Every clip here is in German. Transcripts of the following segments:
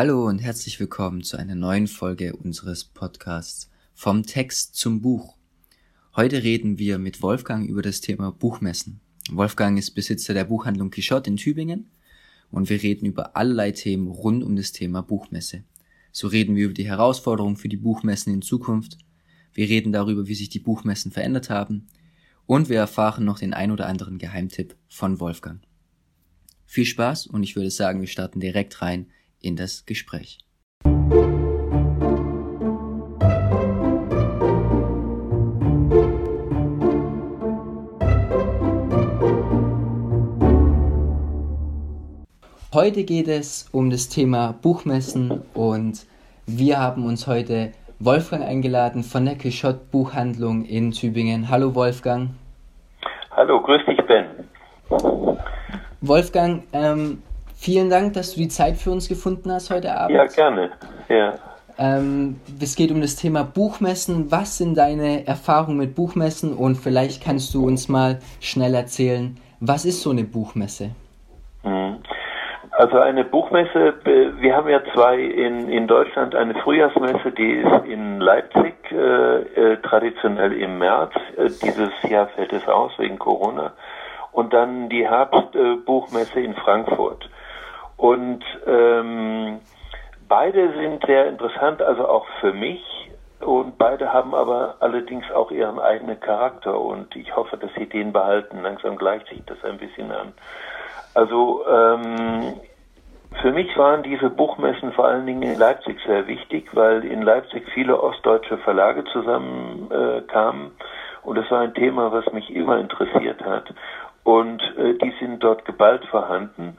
Hallo und herzlich willkommen zu einer neuen Folge unseres Podcasts Vom Text zum Buch. Heute reden wir mit Wolfgang über das Thema Buchmessen. Wolfgang ist Besitzer der Buchhandlung Quichotte in Tübingen und wir reden über allerlei Themen rund um das Thema Buchmesse. So reden wir über die Herausforderungen für die Buchmessen in Zukunft. Wir reden darüber, wie sich die Buchmessen verändert haben und wir erfahren noch den ein oder anderen Geheimtipp von Wolfgang. Viel Spaß und ich würde sagen, wir starten direkt rein in das Gespräch. Heute geht es um das Thema Buchmessen und wir haben uns heute Wolfgang eingeladen von der Quichotte Buchhandlung in Tübingen. Hallo Wolfgang. Hallo, grüß dich Ben. Wolfgang, ähm, Vielen Dank, dass du die Zeit für uns gefunden hast heute Abend. Ja, gerne. Ja. Ähm, es geht um das Thema Buchmessen. Was sind deine Erfahrungen mit Buchmessen? Und vielleicht kannst du uns mal schnell erzählen, was ist so eine Buchmesse? Mhm. Also eine Buchmesse, wir haben ja zwei in, in Deutschland, eine Frühjahrsmesse, die ist in Leipzig, äh, äh, traditionell im März. Äh, dieses Jahr fällt es aus wegen Corona. Und dann die Herbstbuchmesse in Frankfurt. Und ähm, beide sind sehr interessant, also auch für mich. Und beide haben aber allerdings auch ihren eigenen Charakter und ich hoffe, dass sie den behalten. Langsam gleicht sich das ein bisschen an. Also ähm, für mich waren diese Buchmessen vor allen Dingen in Leipzig sehr wichtig, weil in Leipzig viele ostdeutsche Verlage zusammenkamen. Äh, und das war ein Thema, was mich immer interessiert hat. Und äh, die sind dort geballt vorhanden.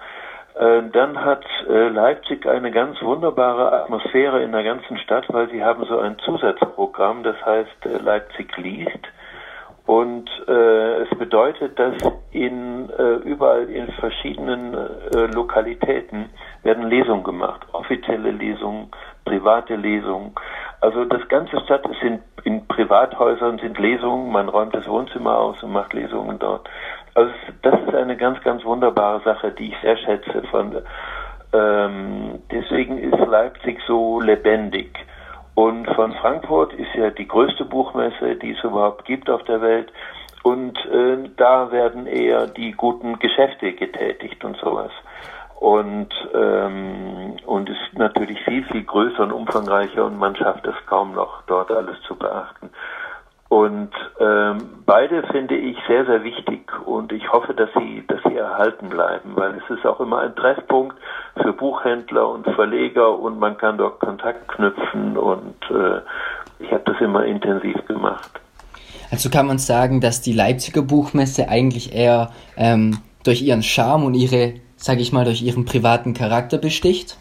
Äh, dann hat äh, Leipzig eine ganz wunderbare Atmosphäre in der ganzen Stadt, weil sie haben so ein Zusatzprogramm, das heißt äh, Leipzig liest. Und äh, es bedeutet, dass in äh, überall in verschiedenen äh, Lokalitäten werden Lesungen gemacht, offizielle Lesungen, private Lesungen. Also das ganze Stadt ist in, in Privathäusern sind Lesungen, man räumt das Wohnzimmer aus und macht Lesungen dort. Also das ist eine ganz, ganz wunderbare Sache, die ich sehr schätze. Von, ähm, deswegen ist Leipzig so lebendig. Und von Frankfurt ist ja die größte Buchmesse, die es überhaupt gibt auf der Welt. Und äh, da werden eher die guten Geschäfte getätigt und sowas. Und, ähm, und ist natürlich viel, viel größer und umfangreicher und man schafft es kaum noch, dort alles zu beachten. Und ähm, beide finde ich sehr, sehr wichtig und ich hoffe, dass sie, dass sie erhalten bleiben, weil es ist auch immer ein Treffpunkt für Buchhändler und Verleger und man kann dort Kontakt knüpfen und äh, ich habe das immer intensiv gemacht. Also kann man sagen, dass die Leipziger Buchmesse eigentlich eher ähm, durch ihren Charme und ihre, sage ich mal, durch ihren privaten Charakter besticht?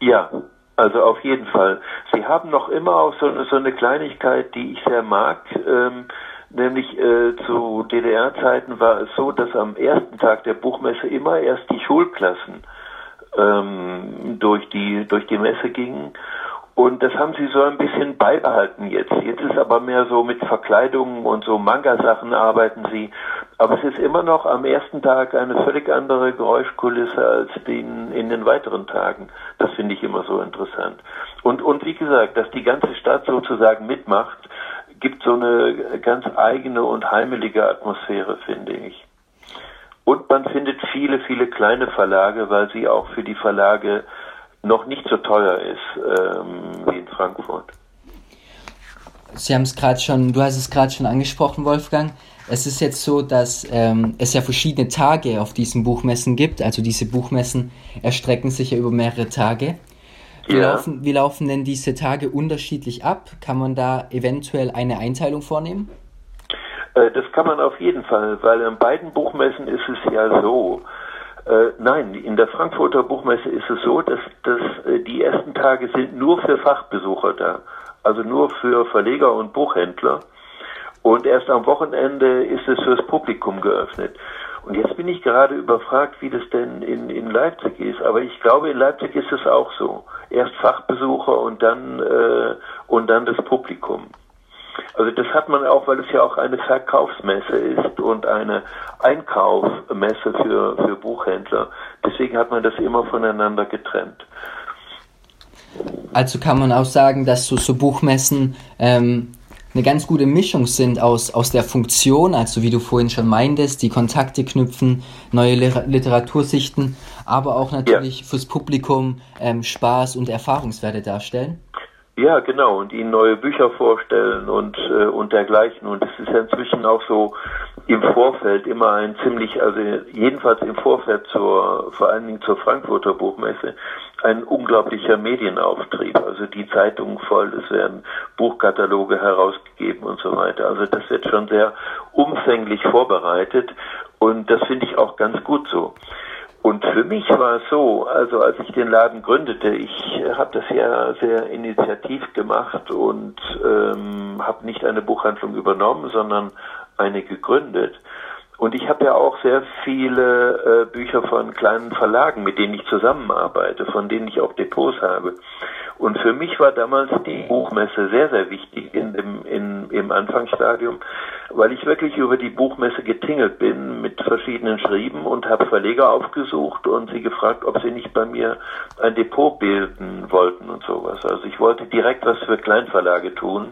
Ja, also auf jeden Fall. Sie haben noch immer auch so, so eine Kleinigkeit, die ich sehr mag. Ähm, nämlich äh, zu DDR-Zeiten war es so, dass am ersten Tag der Buchmesse immer erst die Schulklassen ähm, durch die durch die Messe gingen und das haben sie so ein bisschen beibehalten jetzt. Jetzt ist aber mehr so mit Verkleidungen und so Manga-Sachen arbeiten sie. Aber es ist immer noch am ersten Tag eine völlig andere Geräuschkulisse als den, in den weiteren Tagen. Das finde ich immer so interessant. Und, und wie gesagt, dass die ganze Stadt sozusagen mitmacht, gibt so eine ganz eigene und heimelige Atmosphäre, finde ich. Und man findet viele, viele kleine Verlage, weil sie auch für die Verlage noch nicht so teuer ist ähm, wie in Frankfurt. Sie haben es gerade schon, du hast es gerade schon angesprochen, Wolfgang. Es ist jetzt so, dass ähm, es ja verschiedene Tage auf diesen Buchmessen gibt. Also diese Buchmessen erstrecken sich ja über mehrere Tage. Wie, ja. laufen, wie laufen denn diese Tage unterschiedlich ab? Kann man da eventuell eine Einteilung vornehmen? Äh, das kann man auf jeden Fall, weil an beiden Buchmessen ist es ja so, äh, nein, in der Frankfurter Buchmesse ist es so, dass, dass äh, die ersten Tage sind nur für Fachbesucher da, also nur für Verleger und Buchhändler. Und erst am Wochenende ist es fürs Publikum geöffnet. Und jetzt bin ich gerade überfragt, wie das denn in, in Leipzig ist. Aber ich glaube, in Leipzig ist es auch so. Erst Fachbesucher und dann, äh, und dann das Publikum. Also das hat man auch, weil es ja auch eine Verkaufsmesse ist und eine Einkaufsmesse für, für Buchhändler. Deswegen hat man das immer voneinander getrennt. Also kann man auch sagen, dass so, so Buchmessen ähm, eine ganz gute Mischung sind aus, aus der Funktion, also wie du vorhin schon meintest, die Kontakte knüpfen, neue Literatursichten, aber auch natürlich ja. fürs Publikum ähm, Spaß und Erfahrungswerte darstellen. Ja, genau, und ihnen neue Bücher vorstellen und, äh, und dergleichen. Und es ist ja inzwischen auch so im Vorfeld immer ein ziemlich, also jedenfalls im Vorfeld zur, vor allen Dingen zur Frankfurter Buchmesse, ein unglaublicher Medienauftrieb. Also die Zeitungen voll, es werden Buchkataloge herausgegeben und so weiter. Also das wird schon sehr umfänglich vorbereitet und das finde ich auch ganz gut so. Und für mich war es so, also als ich den Laden gründete, ich habe das ja sehr initiativ gemacht und ähm, habe nicht eine Buchhandlung übernommen, sondern eine gegründet. Und ich habe ja auch sehr viele äh, Bücher von kleinen Verlagen, mit denen ich zusammenarbeite, von denen ich auch Depots habe. Und für mich war damals die Buchmesse sehr, sehr wichtig in, im, in, im Anfangsstadium, weil ich wirklich über die Buchmesse getingelt bin mit verschiedenen Schrieben und habe Verleger aufgesucht und sie gefragt, ob sie nicht bei mir ein Depot bilden wollten und sowas. Also ich wollte direkt was für Kleinverlage tun.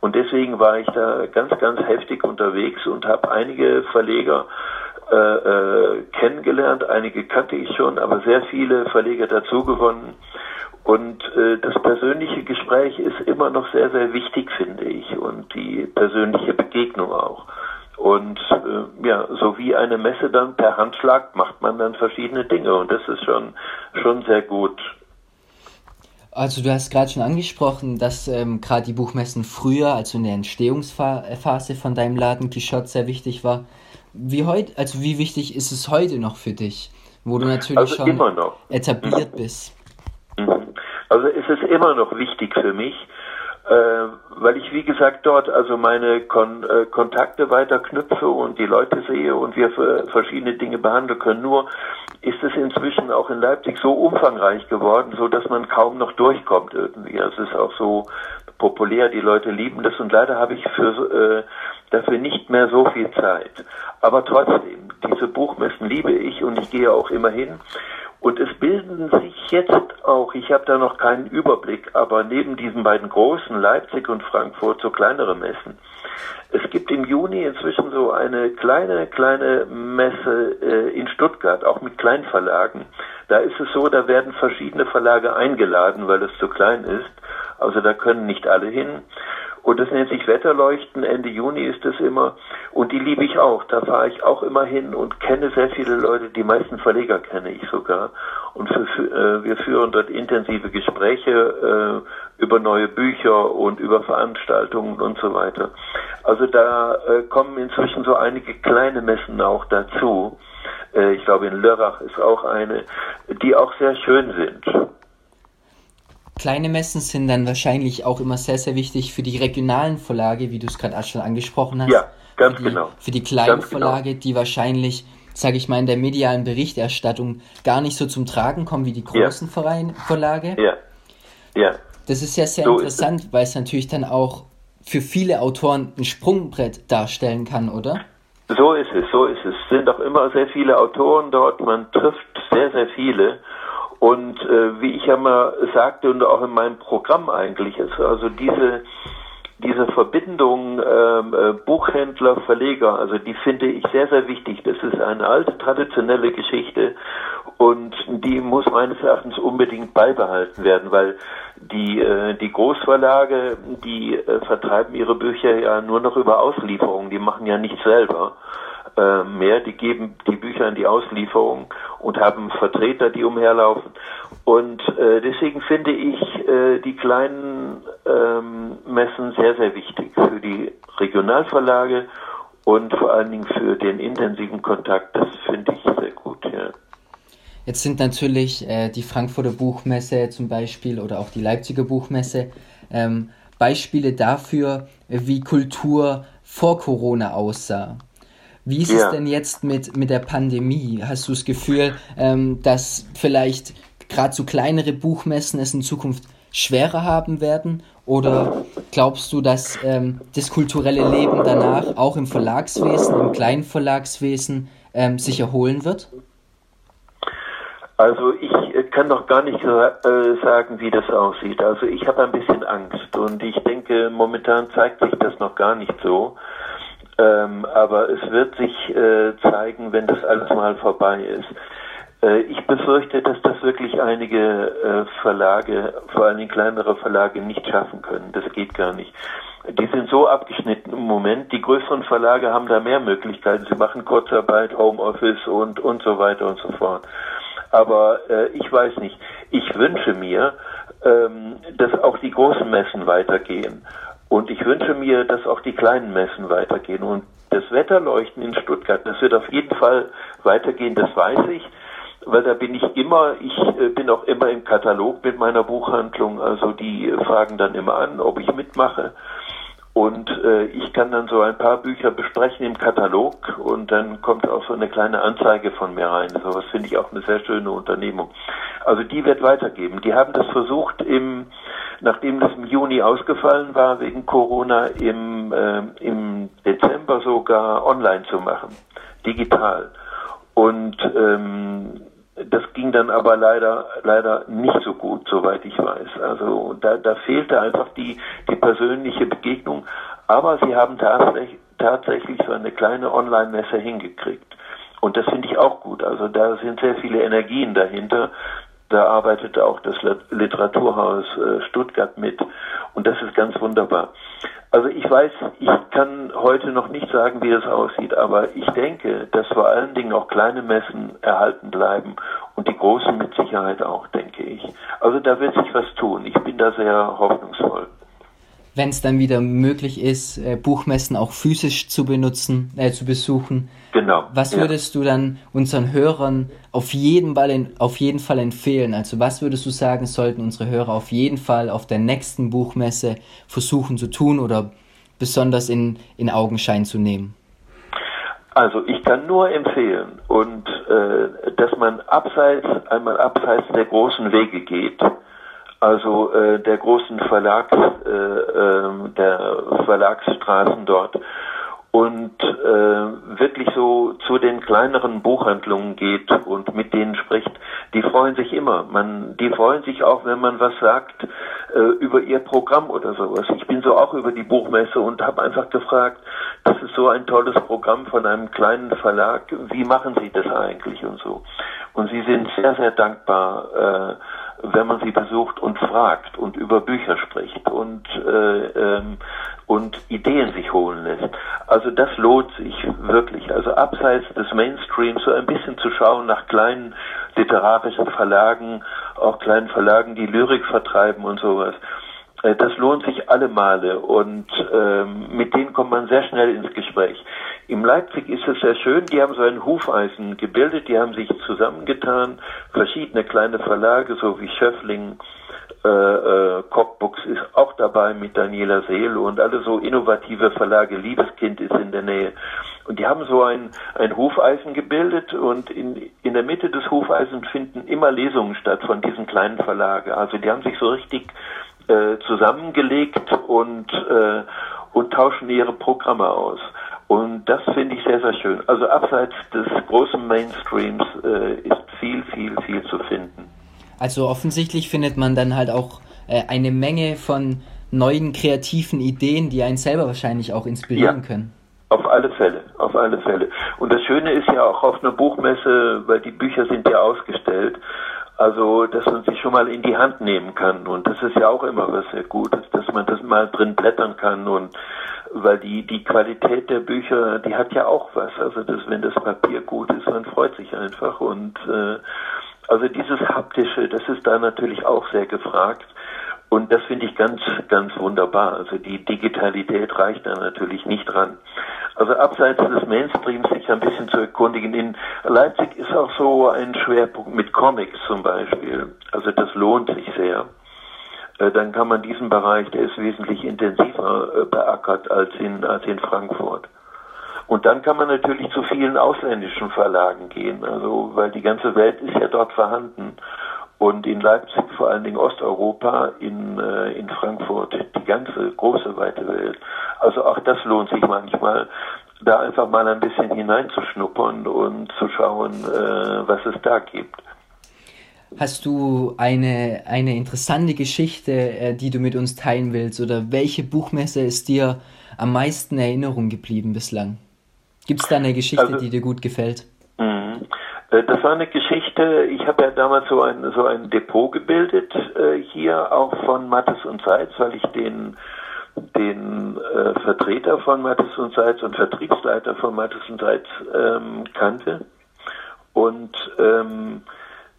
Und deswegen war ich da ganz, ganz heftig unterwegs und habe einige Verleger äh, äh, kennengelernt. Einige kannte ich schon, aber sehr viele Verleger dazu gewonnen. Und äh, das persönliche Gespräch ist immer noch sehr, sehr wichtig, finde ich, und die persönliche Begegnung auch. Und äh, ja, so wie eine Messe dann per Handschlag macht man dann verschiedene Dinge und das ist schon schon sehr gut. Also du hast gerade schon angesprochen, dass ähm, gerade die Buchmessen früher, also in der Entstehungsphase von deinem Laden Quichotte sehr wichtig war. Wie heute, also wie wichtig ist es heute noch für dich, wo du natürlich also schon etabliert bist? Also ist es immer noch wichtig für mich, weil ich wie gesagt dort also meine Kon äh, Kontakte weiter knüpfe und die Leute sehe und wir verschiedene Dinge behandeln können. Nur ist es inzwischen auch in Leipzig so umfangreich geworden, so dass man kaum noch durchkommt irgendwie. Also es ist auch so populär, die Leute lieben das und leider habe ich für, äh, dafür nicht mehr so viel Zeit. Aber trotzdem, diese Buchmessen liebe ich und ich gehe auch immer hin. Und es bilden sich jetzt auch, ich habe da noch keinen Überblick, aber neben diesen beiden großen, Leipzig und Frankfurt, so kleinere Messen. Es gibt im Juni inzwischen so eine kleine, kleine Messe äh, in Stuttgart, auch mit Kleinverlagen. Da ist es so, da werden verschiedene Verlage eingeladen, weil es zu klein ist. Also da können nicht alle hin. Und das nennt sich Wetterleuchten. Ende Juni ist es immer. Und die liebe ich auch. Da fahre ich auch immer hin und kenne sehr viele Leute. Die meisten Verleger kenne ich sogar. Und für, äh, wir führen dort intensive Gespräche äh, über neue Bücher und über Veranstaltungen und so weiter. Also da äh, kommen inzwischen so einige kleine Messen auch dazu. Äh, ich glaube in Lörrach ist auch eine, die auch sehr schön sind. Kleine Messen sind dann wahrscheinlich auch immer sehr, sehr wichtig für die regionalen Verlage, wie du es gerade schon angesprochen hast. Ja, ganz für die, genau. Für die kleinen ganz genau. Verlage, genau. die wahrscheinlich, sage ich mal, in der medialen Berichterstattung gar nicht so zum Tragen kommen wie die großen ja. Verein, Verlage. Ja. Ja. Das ist ja sehr so interessant, weil es natürlich dann auch für viele Autoren ein Sprungbrett darstellen kann, oder? So ist es, so ist es. Es sind auch immer sehr viele Autoren dort, man trifft sehr, sehr viele. Und äh, wie ich ja mal sagte und auch in meinem Programm eigentlich ist, also diese diese Verbindung ähm, äh, Buchhändler, Verleger, also die finde ich sehr, sehr wichtig. Das ist eine alte, traditionelle Geschichte und die muss meines Erachtens unbedingt beibehalten werden, weil die, äh, die Großverlage, die äh, vertreiben ihre Bücher ja nur noch über Auslieferungen, die machen ja nichts selber äh, mehr, die geben die Bücher in die Auslieferung und haben Vertreter, die umherlaufen. Und äh, deswegen finde ich äh, die kleinen ähm, Messen sehr, sehr wichtig für die Regionalverlage und vor allen Dingen für den intensiven Kontakt. Das finde ich sehr gut, ja. Jetzt sind natürlich äh, die Frankfurter Buchmesse zum Beispiel oder auch die Leipziger Buchmesse ähm, Beispiele dafür, wie Kultur vor Corona aussah. Wie ist ja. es denn jetzt mit, mit der Pandemie? Hast du das Gefühl, ähm, dass vielleicht gerade so kleinere Buchmessen es in Zukunft schwerer haben werden? Oder glaubst du, dass ähm, das kulturelle Leben danach auch im Verlagswesen, im kleinen Verlagswesen ähm, sich erholen wird? Also ich äh, kann noch gar nicht äh, sagen, wie das aussieht. Also ich habe ein bisschen Angst und ich denke, momentan zeigt sich das noch gar nicht so. Ähm, aber es wird sich äh, zeigen, wenn das alles mal vorbei ist. Äh, ich befürchte, dass das wirklich einige äh, Verlage, vor allem kleinere Verlage, nicht schaffen können. Das geht gar nicht. Die sind so abgeschnitten im Moment. Die größeren Verlage haben da mehr Möglichkeiten. Sie machen Kurzarbeit, Homeoffice und, und so weiter und so fort. Aber äh, ich weiß nicht. Ich wünsche mir, ähm, dass auch die großen Messen weitergehen. Und ich wünsche mir, dass auch die kleinen Messen weitergehen. Und das Wetterleuchten in Stuttgart, das wird auf jeden Fall weitergehen, das weiß ich. Weil da bin ich immer, ich äh, bin auch immer im Katalog mit meiner Buchhandlung. Also die fragen dann immer an, ob ich mitmache. Und äh, ich kann dann so ein paar Bücher besprechen im Katalog und dann kommt auch so eine kleine Anzeige von mir rein. So was finde ich auch eine sehr schöne Unternehmung. Also die wird weitergeben. Die haben das versucht im, nachdem das im Juni ausgefallen war wegen Corona, im, äh, im Dezember sogar online zu machen, digital. Und ähm, das ging dann aber leider leider nicht so gut, soweit ich weiß. Also da, da fehlte einfach die, die persönliche Begegnung. Aber sie haben tatsächlich, tatsächlich so eine kleine Online-Messe hingekriegt. Und das finde ich auch gut. Also da sind sehr viele Energien dahinter. Da arbeitete auch das Literaturhaus äh, Stuttgart mit. Und das ist ganz wunderbar. Also ich weiß, ich kann heute noch nicht sagen, wie das aussieht, aber ich denke, dass vor allen Dingen auch kleine Messen erhalten bleiben und die großen mit Sicherheit auch, denke ich. Also da wird sich was tun. Ich bin da sehr hoffnungsvoll wenn es dann wieder möglich ist, äh, Buchmessen auch physisch zu benutzen, äh, zu besuchen. Genau. Was würdest ja. du dann unseren Hörern auf jeden, Fall, auf jeden Fall empfehlen? Also was würdest du sagen, sollten unsere Hörer auf jeden Fall auf der nächsten Buchmesse versuchen zu tun oder besonders in, in Augenschein zu nehmen? Also ich kann nur empfehlen und äh, dass man abseits einmal abseits der großen Wege geht also äh, der großen Verlags, äh, äh, der Verlagsstraßen dort und äh, wirklich so zu den kleineren Buchhandlungen geht und mit denen spricht, die freuen sich immer. Man, die freuen sich auch, wenn man was sagt äh, über ihr Programm oder sowas. Ich bin so auch über die Buchmesse und habe einfach gefragt, das ist so ein tolles Programm von einem kleinen Verlag. Wie machen Sie das eigentlich und so? Und sie sind sehr, sehr dankbar. Äh, wenn man sie besucht und fragt und über Bücher spricht und, äh, ähm, und Ideen sich holen lässt. Also das lohnt sich wirklich. Also abseits des Mainstreams so ein bisschen zu schauen nach kleinen literarischen Verlagen, auch kleinen Verlagen, die Lyrik vertreiben und sowas. Äh, das lohnt sich alle Male und ähm, mit denen kommt man sehr schnell ins Gespräch. In Leipzig ist es sehr schön, die haben so ein Hufeisen gebildet, die haben sich zusammengetan, verschiedene kleine Verlage, so wie Schöffling, äh, äh, Cockbooks ist auch dabei mit Daniela Seele und alle so innovative Verlage, Liebeskind ist in der Nähe. Und die haben so ein, ein Hufeisen gebildet und in, in der Mitte des Hufeisens finden immer Lesungen statt von diesen kleinen Verlagen. Also die haben sich so richtig äh, zusammengelegt und, äh, und tauschen ihre Programme aus. Und das finde ich sehr, sehr schön. Also abseits des großen Mainstreams äh, ist viel, viel, viel zu finden. Also offensichtlich findet man dann halt auch äh, eine Menge von neuen kreativen Ideen, die einen selber wahrscheinlich auch inspirieren ja. können. Auf alle Fälle, auf alle Fälle. Und das Schöne ist ja auch auf einer Buchmesse, weil die Bücher sind ja ausgestellt, also, dass man sie schon mal in die Hand nehmen kann. Und das ist ja auch immer was sehr Gutes, dass man das mal drin blättern kann und weil die, die Qualität der Bücher, die hat ja auch was. Also, dass, wenn das Papier gut ist, man freut sich einfach und, äh, also dieses Haptische, das ist da natürlich auch sehr gefragt. Und das finde ich ganz, ganz wunderbar. Also die Digitalität reicht da natürlich nicht dran. Also abseits des Mainstreams sich ein bisschen zu erkundigen. In Leipzig ist auch so ein Schwerpunkt mit Comics zum Beispiel. Also das lohnt sich sehr. Äh, dann kann man diesen Bereich, der ist wesentlich intensiver äh, beackert als in, als in Frankfurt. Und dann kann man natürlich zu vielen ausländischen Verlagen gehen, also weil die ganze Welt ist ja dort vorhanden und in Leipzig vor allen Dingen Osteuropa, in, äh, in Frankfurt die ganze große weite Welt. Also auch das lohnt sich manchmal, da einfach mal ein bisschen hineinzuschnuppern und zu schauen, äh, was es da gibt. hast du eine, eine interessante Geschichte, äh, die du mit uns teilen willst? Oder welche Buchmesse ist dir am meisten in Erinnerung geblieben bislang? Gibt es da eine Geschichte, also, die dir gut gefällt? Äh, das war eine Geschichte, ich habe ja damals so ein, so ein Depot gebildet, äh, hier auch von Mattes und Seitz, weil ich den, den äh, Vertreter von Mattes und Seitz und Vertriebsleiter von Mattes und Seitz ähm, kannte. Und ähm,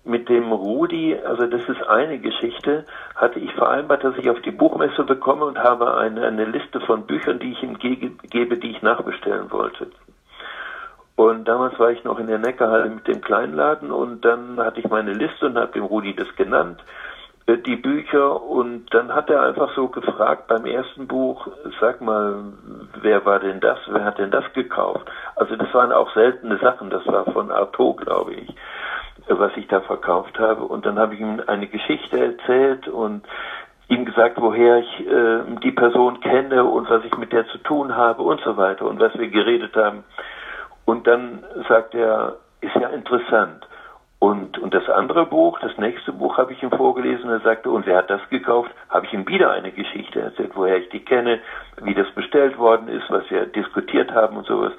mit dem Rudi, also das ist eine Geschichte, hatte ich vereinbart, dass ich auf die Buchmesse bekomme und habe eine, eine Liste von Büchern, die ich ihm gebe, die ich nachbestellen wollte. Und damals war ich noch in der Neckarhalle mit dem Kleinladen und dann hatte ich meine Liste und habe dem Rudi das genannt, äh, die Bücher und dann hat er einfach so gefragt beim ersten Buch, sag mal, wer war denn das, wer hat denn das gekauft? Also das waren auch seltene Sachen, das war von Artaud, glaube ich was ich da verkauft habe. Und dann habe ich ihm eine Geschichte erzählt und ihm gesagt, woher ich äh, die Person kenne und was ich mit der zu tun habe und so weiter und was wir geredet haben. Und dann sagt er, ist ja interessant. Und, und das andere Buch, das nächste Buch habe ich ihm vorgelesen. Er sagte, und wer hat das gekauft? Habe ich ihm wieder eine Geschichte erzählt, woher ich die kenne, wie das bestellt worden ist, was wir diskutiert haben und sowas.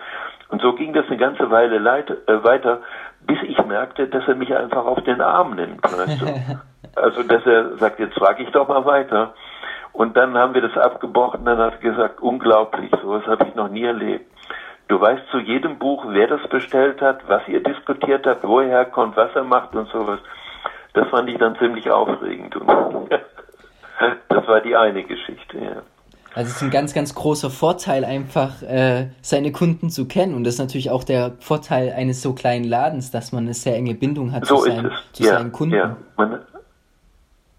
Und so ging das eine ganze Weile leit, äh, weiter, bis ich merkte, dass er mich einfach auf den Arm nimmt. Weißt du? Also, dass er sagt, jetzt frage ich doch mal weiter. Und dann haben wir das abgebrochen, dann hat er gesagt, unglaublich, sowas habe ich noch nie erlebt. Du weißt zu jedem Buch, wer das bestellt hat, was ihr diskutiert habt, wo er herkommt, was er macht und sowas. Das fand ich dann ziemlich aufregend. das war die eine Geschichte, ja. Also es ist ein ganz, ganz großer Vorteil, einfach äh, seine Kunden zu kennen. Und das ist natürlich auch der Vorteil eines so kleinen Ladens, dass man eine sehr enge Bindung hat so zu, sein, zu ja, seinen Kunden. Ja, man,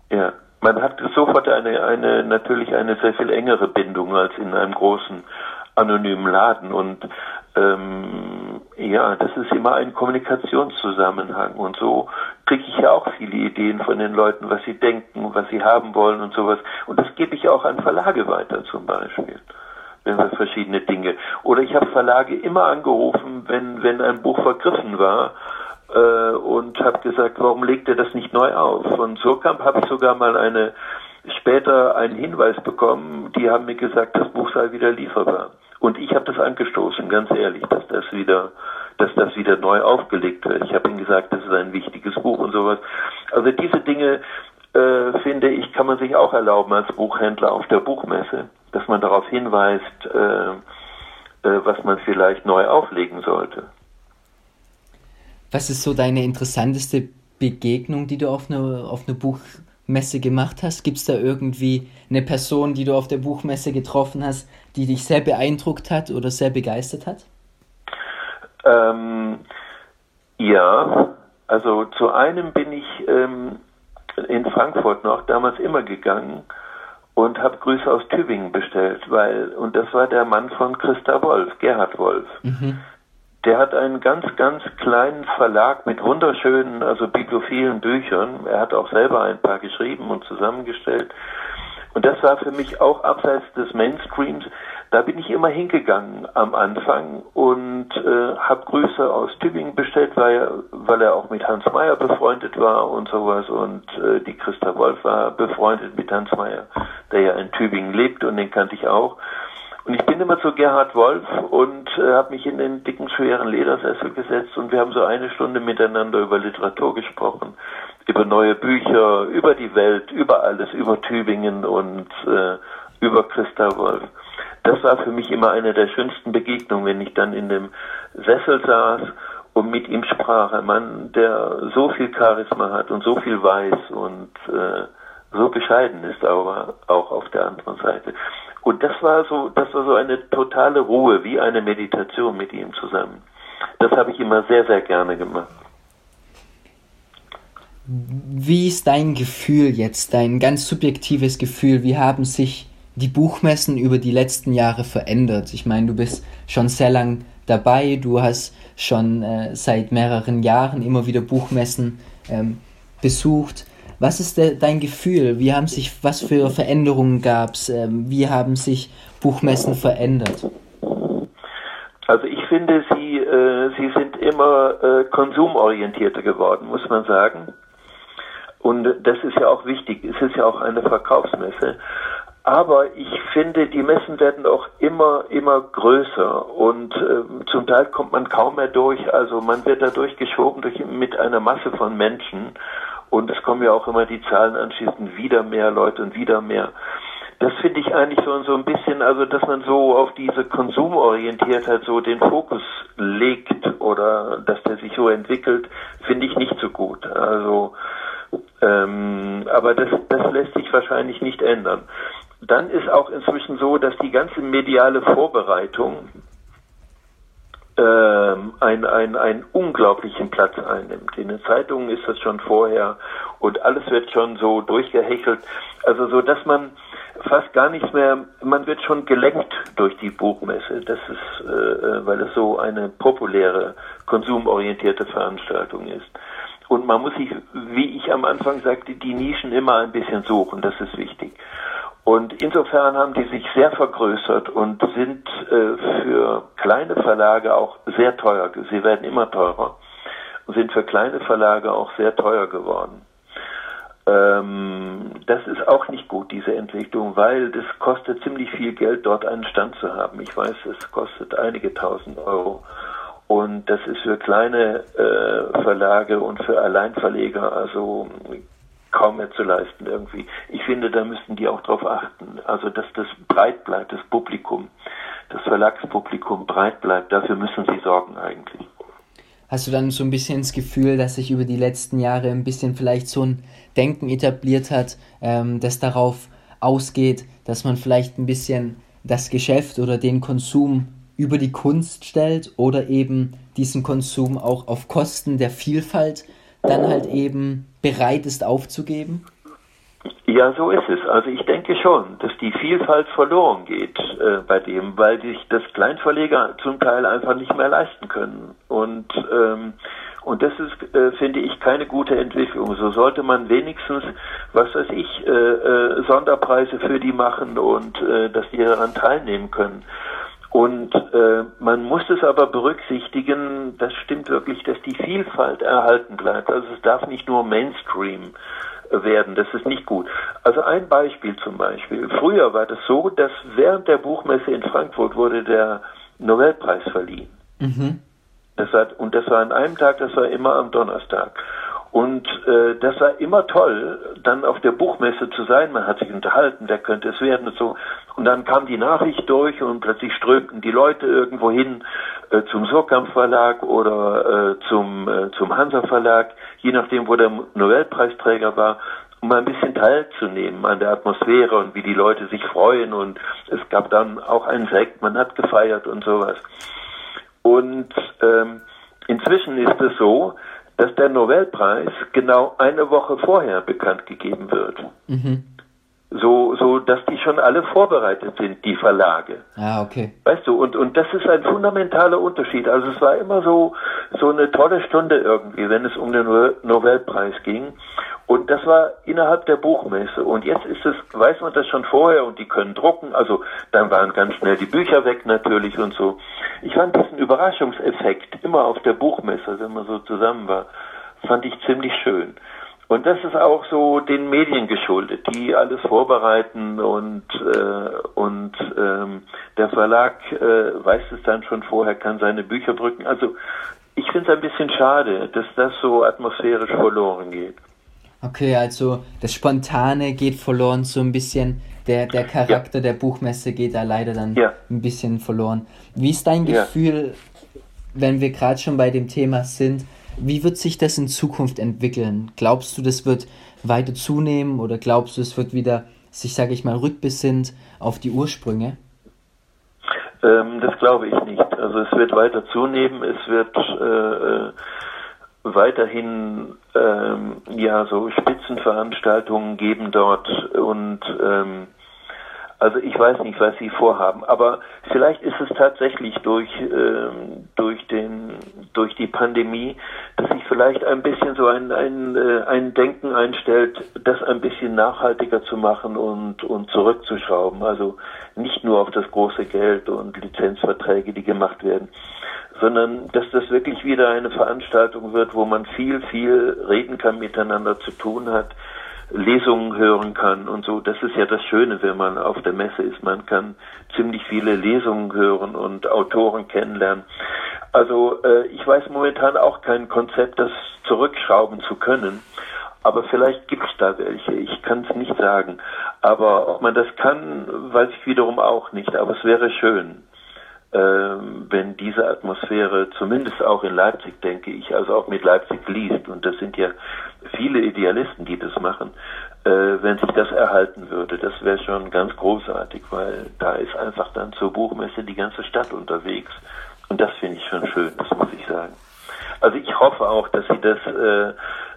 ja, man hat sofort eine, eine, natürlich eine sehr viel engere Bindung als in einem großen anonymen Laden. Und ähm, ja, das ist immer ein Kommunikationszusammenhang. Und so kriege ich ja auch viele Ideen von den Leuten, was sie denken, was sie haben wollen und sowas. Und das gebe ich auch an Verlage weiter zum Beispiel. Wenn wir verschiedene Dinge. Oder ich habe Verlage immer angerufen, wenn, wenn ein Buch vergriffen war äh, und habe gesagt, warum legt er das nicht neu auf? Von Surkamp habe ich sogar mal eine später einen Hinweis bekommen, die haben mir gesagt, das Buch sei wieder lieferbar. Und ich habe das angestoßen, ganz ehrlich, dass das wieder, dass das wieder neu aufgelegt wird. Ich habe ihnen gesagt, das ist ein wichtiges Buch und sowas. Also diese Dinge, äh, finde ich, kann man sich auch erlauben als Buchhändler auf der Buchmesse, dass man darauf hinweist, äh, äh, was man vielleicht neu auflegen sollte. Was ist so deine interessanteste Begegnung, die du auf eine, auf eine Buch Messe gemacht hast? Gibt es da irgendwie eine Person, die du auf der Buchmesse getroffen hast, die dich sehr beeindruckt hat oder sehr begeistert hat? Ähm, ja, also zu einem bin ich ähm, in Frankfurt noch damals immer gegangen und habe Grüße aus Tübingen bestellt, weil und das war der Mann von Christa Wolf, Gerhard Wolf. Mhm. Der hat einen ganz, ganz kleinen Verlag mit wunderschönen, also bibliophilen Büchern. Er hat auch selber ein paar geschrieben und zusammengestellt. Und das war für mich auch abseits des Mainstreams. Da bin ich immer hingegangen am Anfang und äh, habe Grüße aus Tübingen bestellt, weil er, weil er auch mit Hans Meyer befreundet war und sowas. Und äh, die Christa Wolf war befreundet mit Hans Meyer, der ja in Tübingen lebt und den kannte ich auch. Und ich bin immer zu Gerhard Wolf und äh, habe mich in den dicken, schweren Ledersessel gesetzt und wir haben so eine Stunde miteinander über Literatur gesprochen, über neue Bücher, über die Welt, über alles, über Tübingen und äh, über Christa Wolf. Das war für mich immer eine der schönsten Begegnungen, wenn ich dann in dem Sessel saß und mit ihm sprach. Ein Mann, der so viel Charisma hat und so viel weiß und äh, so bescheiden ist, aber auch auf der anderen Seite. Und das war so, das war so eine totale Ruhe, wie eine Meditation mit ihm zusammen. Das habe ich immer sehr, sehr gerne gemacht. Wie ist dein Gefühl jetzt, dein ganz subjektives Gefühl? Wie haben sich die Buchmessen über die letzten Jahre verändert? Ich meine, du bist schon sehr lang dabei, du hast schon äh, seit mehreren Jahren immer wieder Buchmessen ähm, besucht. Was ist de, dein Gefühl? Wie haben sich, was für Veränderungen gab es? Ähm, wie haben sich Buchmessen verändert? Also ich finde, sie, äh, sie sind immer äh, konsumorientierter geworden, muss man sagen. Und das ist ja auch wichtig. Es ist ja auch eine Verkaufsmesse. Aber ich finde, die Messen werden auch immer, immer größer und äh, zum Teil kommt man kaum mehr durch. Also man wird da durchgeschoben durch, mit einer Masse von Menschen und es kommen ja auch immer die Zahlen anschließend wieder mehr Leute und wieder mehr. Das finde ich eigentlich so, so ein bisschen, also dass man so auf diese Konsumorientiertheit so den Fokus legt oder dass der sich so entwickelt, finde ich nicht so gut. Also ähm, aber das, das lässt sich wahrscheinlich nicht ändern. Dann ist auch inzwischen so, dass die ganze mediale Vorbereitung ähm, einen, einen, einen unglaublichen Platz einnimmt. In den Zeitungen ist das schon vorher und alles wird schon so durchgehechelt. Also so, dass man fast gar nichts mehr, man wird schon gelenkt durch die Buchmesse. Das ist, äh, äh weil es so eine populäre, konsumorientierte Veranstaltung ist. Und man muss sich, wie ich am Anfang sagte, die Nischen immer ein bisschen suchen. Das ist wichtig. Und insofern haben die sich sehr vergrößert und sind äh, für kleine Verlage auch sehr teuer. Sie werden immer teurer und sind für kleine Verlage auch sehr teuer geworden. Ähm, das ist auch nicht gut, diese Entwicklung, weil das kostet ziemlich viel Geld, dort einen Stand zu haben. Ich weiß, es kostet einige tausend Euro. Und das ist für kleine äh, Verlage und für Alleinverleger also kaum mehr zu leisten irgendwie. Ich finde, da müssten die auch darauf achten, also dass das breit bleibt, das Publikum, das Verlagspublikum breit bleibt. Dafür müssen sie sorgen eigentlich. Hast du dann so ein bisschen das Gefühl, dass sich über die letzten Jahre ein bisschen vielleicht so ein Denken etabliert hat, ähm, das darauf ausgeht, dass man vielleicht ein bisschen das Geschäft oder den Konsum über die Kunst stellt oder eben diesen Konsum auch auf Kosten der Vielfalt dann halt eben bereit ist aufzugeben? Ja, so ist es. Also ich denke schon, dass die Vielfalt verloren geht äh, bei dem, weil sich das Kleinverleger zum Teil einfach nicht mehr leisten können. Und ähm, und das ist, äh, finde ich, keine gute Entwicklung. So sollte man wenigstens, was weiß ich, äh, äh, Sonderpreise für die machen und äh, dass die daran teilnehmen können. Und äh, man muss es aber berücksichtigen, das stimmt wirklich, dass die Vielfalt erhalten bleibt. Also es darf nicht nur Mainstream werden, das ist nicht gut. Also ein Beispiel zum Beispiel. Früher war das so, dass während der Buchmesse in Frankfurt wurde der Nobelpreis verliehen. Mhm. Das hat, und das war an einem Tag, das war immer am Donnerstag. Und äh, das war immer toll, dann auf der Buchmesse zu sein. Man hat sich unterhalten, wer könnte es werden und so. Und dann kam die Nachricht durch und plötzlich strömten die Leute irgendwo hin äh, zum Surkamp Verlag oder äh, zum, äh, zum Hansa Verlag, je nachdem, wo der Nobelpreisträger war, um ein bisschen teilzunehmen an der Atmosphäre und wie die Leute sich freuen. Und es gab dann auch einen Sekt, man hat gefeiert und sowas. Und ähm, inzwischen ist es so, dass der Nobelpreis genau eine Woche vorher bekannt gegeben wird. Mhm. So, so, dass die schon alle vorbereitet sind, die Verlage. Ah, okay. Weißt du, und, und das ist ein fundamentaler Unterschied. Also es war immer so, so eine tolle Stunde irgendwie, wenn es um den Nobelpreis ging. Und das war innerhalb der Buchmesse. Und jetzt ist es, weiß man das schon vorher und die können drucken. Also dann waren ganz schnell die Bücher weg natürlich und so. Ich fand diesen Überraschungseffekt immer auf der Buchmesse, wenn man so zusammen war, fand ich ziemlich schön. Und das ist auch so den Medien geschuldet, die alles vorbereiten und äh, und ähm, der Verlag äh, weiß es dann schon vorher, kann seine Bücher drücken. Also ich finde es ein bisschen schade, dass das so atmosphärisch verloren geht. Okay, also das Spontane geht verloren, so ein bisschen der, der Charakter ja. der Buchmesse geht da leider dann ja. ein bisschen verloren. Wie ist dein Gefühl, ja. wenn wir gerade schon bei dem Thema sind, wie wird sich das in Zukunft entwickeln? Glaubst du, das wird weiter zunehmen oder glaubst du, es wird wieder sich, sage ich mal, rückbesinnt auf die Ursprünge? Ähm, das glaube ich nicht. Also es wird weiter zunehmen, es wird äh, äh weiterhin ähm, ja so Spitzenveranstaltungen geben dort und ähm, also ich weiß nicht, was sie vorhaben, aber vielleicht ist es tatsächlich durch ähm, durch den durch die Pandemie, dass sich vielleicht ein bisschen so ein ein, äh, ein Denken einstellt, das ein bisschen nachhaltiger zu machen und und zurückzuschrauben. Also nicht nur auf das große Geld und Lizenzverträge, die gemacht werden, sondern dass das wirklich wieder eine Veranstaltung wird, wo man viel, viel reden kann, miteinander zu tun hat, Lesungen hören kann und so. Das ist ja das Schöne, wenn man auf der Messe ist. Man kann ziemlich viele Lesungen hören und Autoren kennenlernen. Also äh, ich weiß momentan auch kein Konzept, das zurückschrauben zu können. Aber vielleicht gibt es da welche. Ich kann es nicht sagen. Aber ob man das kann, weiß ich wiederum auch nicht. Aber es wäre schön, wenn diese Atmosphäre, zumindest auch in Leipzig, denke ich, also auch mit Leipzig liest. Und das sind ja viele Idealisten, die das machen. Äh, wenn sich das erhalten würde, das wäre schon ganz großartig, weil da ist einfach dann zur Buchmesse die ganze Stadt unterwegs. Und das finde ich schon schön, das muss ich sagen. Also ich hoffe auch, dass sie das, äh,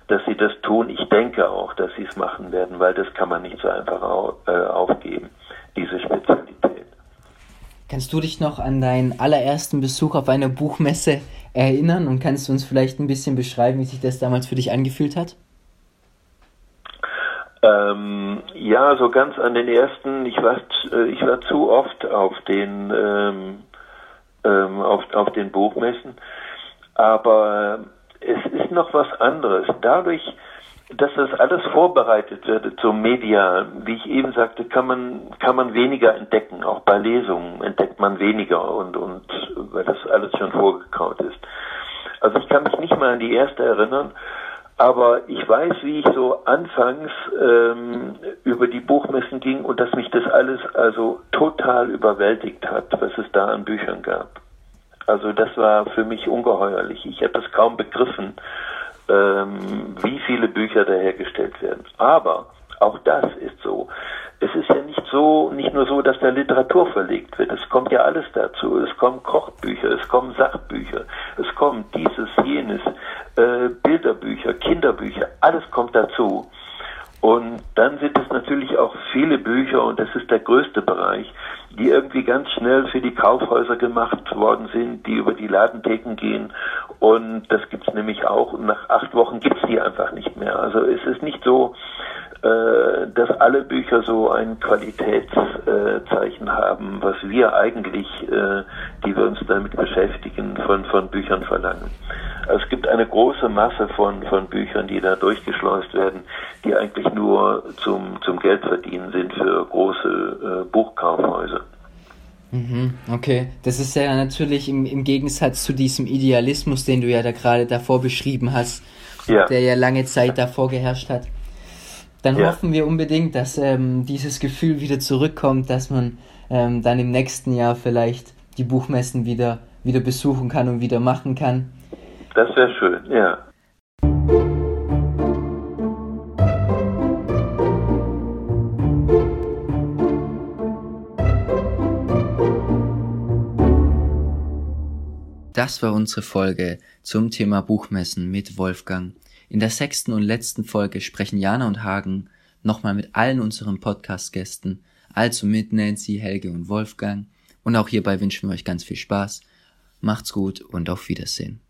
dass sie das tun. Ich denke auch, dass sie es machen werden, weil das kann man nicht so einfach äh, aufgeben, diese Spezialität. Kannst du dich noch an deinen allerersten Besuch auf einer Buchmesse erinnern und kannst du uns vielleicht ein bisschen beschreiben, wie sich das damals für dich angefühlt hat? Ähm, ja, so ganz an den ersten, ich war, äh, ich war zu oft auf den ähm, ähm, auf, auf den Buchmessen. Aber es ist noch was anderes. Dadurch, dass das alles vorbereitet wird zum Medial, wie ich eben sagte, kann man, kann man weniger entdecken. Auch bei Lesungen entdeckt man weniger und, und, weil das alles schon vorgekaut ist. Also ich kann mich nicht mal an die erste erinnern, aber ich weiß, wie ich so anfangs ähm, über die Buchmessen ging und dass mich das alles also total überwältigt hat, was es da an Büchern gab. Also das war für mich ungeheuerlich. Ich habe das kaum begriffen, ähm, wie viele Bücher da hergestellt werden. Aber auch das ist so. Es ist ja nicht so, nicht nur so, dass da Literatur verlegt wird. Es kommt ja alles dazu. Es kommen Kochbücher, es kommen Sachbücher, es kommt dieses, jenes, äh, Bilderbücher, Kinderbücher, alles kommt dazu. Und dann sind es natürlich auch viele Bücher, und das ist der größte Bereich, die irgendwie ganz schnell für die Kaufhäuser gemacht worden sind, die über die Ladentheken gehen. Und das gibt's nämlich auch. Nach acht Wochen gibt's die einfach nicht mehr. Also es ist nicht so, äh, dass alle Bücher so ein Qualitätszeichen haben, was wir eigentlich, äh, die wir uns damit beschäftigen, von, von Büchern verlangen. Also es gibt eine große Masse von, von Büchern, die da durchgeschleust werden, die eigentlich nur zum, zum Geldverdienen sind für große äh, Buchkaufhäuser. Mhm, okay, das ist ja natürlich im, im Gegensatz zu diesem Idealismus, den du ja da gerade davor beschrieben hast, ja. der ja lange Zeit davor geherrscht hat dann ja. hoffen wir unbedingt, dass ähm, dieses Gefühl wieder zurückkommt, dass man ähm, dann im nächsten Jahr vielleicht die Buchmessen wieder, wieder besuchen kann und wieder machen kann. Das wäre schön, ja. Das war unsere Folge zum Thema Buchmessen mit Wolfgang. In der sechsten und letzten Folge sprechen Jana und Hagen nochmal mit allen unseren Podcast-Gästen, also mit Nancy, Helge und Wolfgang. Und auch hierbei wünschen wir euch ganz viel Spaß. Macht's gut und auf Wiedersehen.